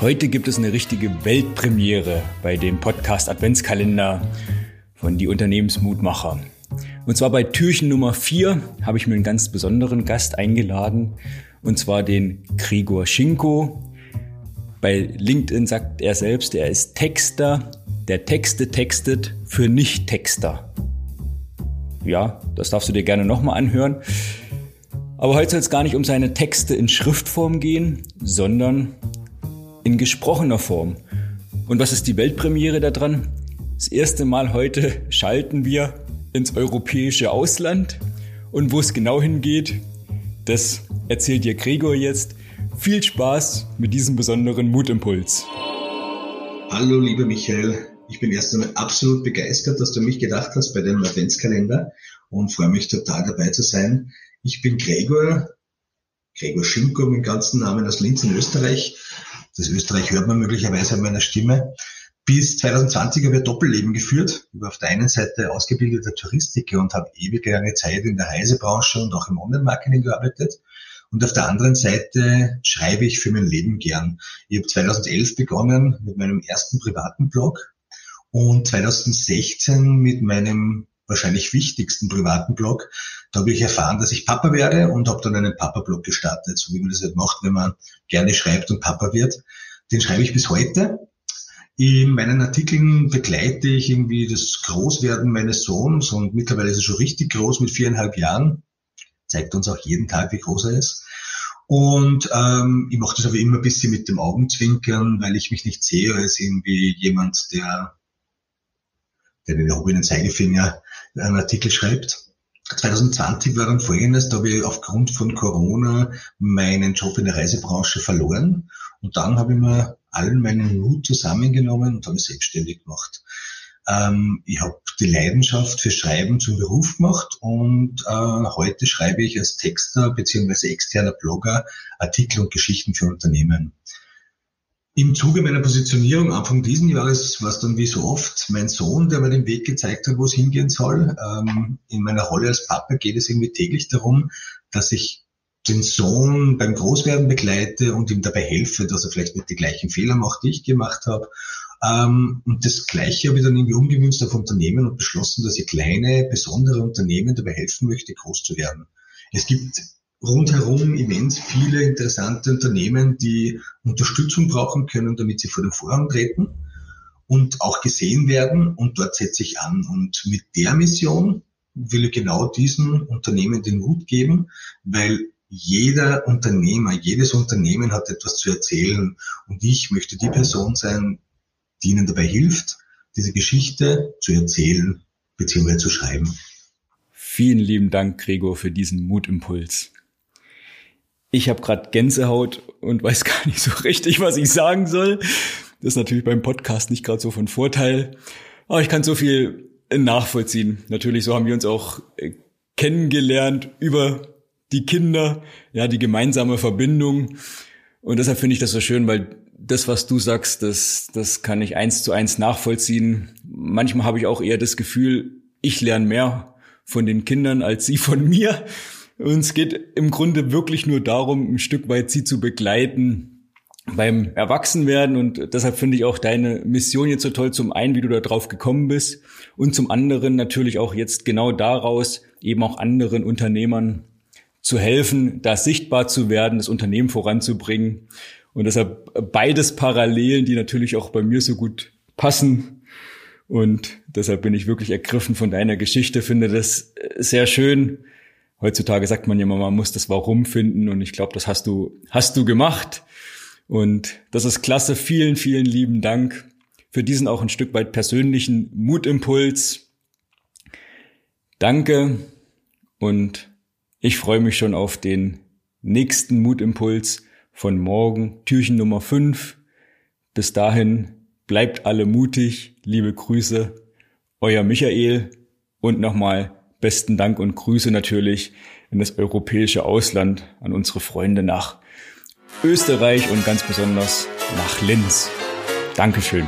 Heute gibt es eine richtige Weltpremiere bei dem Podcast Adventskalender von Die Unternehmensmutmacher. Und zwar bei Türchen Nummer 4 habe ich mir einen ganz besonderen Gast eingeladen, und zwar den Grigor Schinko. Bei LinkedIn sagt er selbst, er ist Texter, der Texte textet für Nicht-Texter. Ja, das darfst du dir gerne nochmal anhören. Aber heute soll es gar nicht um seine Texte in Schriftform gehen, sondern in gesprochener Form. Und was ist die Weltpremiere daran? Das erste Mal heute schalten wir ins europäische Ausland. Und wo es genau hingeht, das erzählt dir Gregor jetzt. Viel Spaß mit diesem besonderen Mutimpuls. Hallo, lieber Michael. Ich bin erst einmal absolut begeistert, dass du mich gedacht hast bei dem Adventskalender und freue mich total dabei zu sein. Ich bin Gregor, Gregor Schinko, mit ganzen Namen aus Linz in Österreich. Das Österreich hört man möglicherweise an meiner Stimme. Bis 2020 habe ich ein Doppelleben geführt. Ich war auf der einen Seite ausgebildeter Touristiker und habe ewig lange Zeit in der Reisebranche und auch im Online-Marketing gearbeitet. Und auf der anderen Seite schreibe ich für mein Leben gern. Ich habe 2011 begonnen mit meinem ersten privaten Blog und 2016 mit meinem wahrscheinlich wichtigsten privaten Blog. Da habe ich erfahren, dass ich Papa werde und habe dann einen Papa-Blog gestartet, so wie man das halt macht, wenn man gerne schreibt und Papa wird. Den schreibe ich bis heute. In meinen Artikeln begleite ich irgendwie das Großwerden meines Sohns und mittlerweile ist er schon richtig groß mit viereinhalb Jahren. Zeigt uns auch jeden Tag, wie groß er ist. Und ähm, ich mache das aber immer ein bisschen mit dem Augenzwinkern, weil ich mich nicht sehe als irgendwie jemand, der, der den erhobenen Zeigefinger einen Artikel schreibt. 2020 war dann folgendes, da habe ich aufgrund von Corona meinen Job in der Reisebranche verloren und dann habe ich mir allen meinen Mut zusammengenommen und habe mich selbstständig gemacht. Ähm, ich habe die Leidenschaft für Schreiben zum Beruf gemacht und äh, heute schreibe ich als Texter beziehungsweise externer Blogger Artikel und Geschichten für Unternehmen. Im Zuge meiner Positionierung Anfang diesen Jahres war es dann wie so oft mein Sohn, der mir den Weg gezeigt hat, wo es hingehen soll. Ähm, in meiner Rolle als Papa geht es irgendwie täglich darum, dass ich den Sohn beim Großwerden begleite und ihm dabei helfe, dass er vielleicht nicht die gleichen Fehler macht, die ich gemacht habe. Ähm, und das Gleiche habe ich dann irgendwie umgemünzt auf Unternehmen und beschlossen, dass ich kleine, besondere Unternehmen dabei helfen möchte, groß zu werden. Es gibt rundherum immens viele interessante Unternehmen, die Unterstützung brauchen können, damit sie vor den Vorhang treten und auch gesehen werden. Und dort setze ich an. Und mit der Mission will ich genau diesen Unternehmen den Mut geben, weil jeder Unternehmer, jedes Unternehmen hat etwas zu erzählen. Und ich möchte die Person sein, die ihnen dabei hilft, diese Geschichte zu erzählen bzw. zu schreiben. Vielen lieben Dank, Gregor, für diesen Mutimpuls. Ich habe gerade Gänsehaut und weiß gar nicht so richtig, was ich sagen soll. Das ist natürlich beim Podcast nicht gerade so von Vorteil. Aber ich kann so viel nachvollziehen. Natürlich, so haben wir uns auch äh, kennengelernt über die Kinder, ja, die gemeinsame Verbindung. Und deshalb finde ich das so schön, weil das, was du sagst, das, das kann ich eins zu eins nachvollziehen. Manchmal habe ich auch eher das Gefühl, ich lerne mehr von den Kindern als sie von mir. Und es geht im Grunde wirklich nur darum, ein Stück weit sie zu begleiten beim Erwachsenwerden. Und deshalb finde ich auch deine Mission jetzt so toll. Zum einen, wie du da drauf gekommen bist. Und zum anderen natürlich auch jetzt genau daraus eben auch anderen Unternehmern zu helfen, da sichtbar zu werden, das Unternehmen voranzubringen. Und deshalb beides Parallelen, die natürlich auch bei mir so gut passen. Und deshalb bin ich wirklich ergriffen von deiner Geschichte, finde das sehr schön, heutzutage sagt man ja immer, man muss das Warum finden und ich glaube, das hast du, hast du gemacht. Und das ist klasse. Vielen, vielen lieben Dank für diesen auch ein Stück weit persönlichen Mutimpuls. Danke und ich freue mich schon auf den nächsten Mutimpuls von morgen, Türchen Nummer 5. Bis dahin bleibt alle mutig. Liebe Grüße, euer Michael und nochmal besten Dank und Grüße natürlich in das europäische Ausland an unsere Freunde nach Österreich und ganz besonders nach Linz. Dankeschön.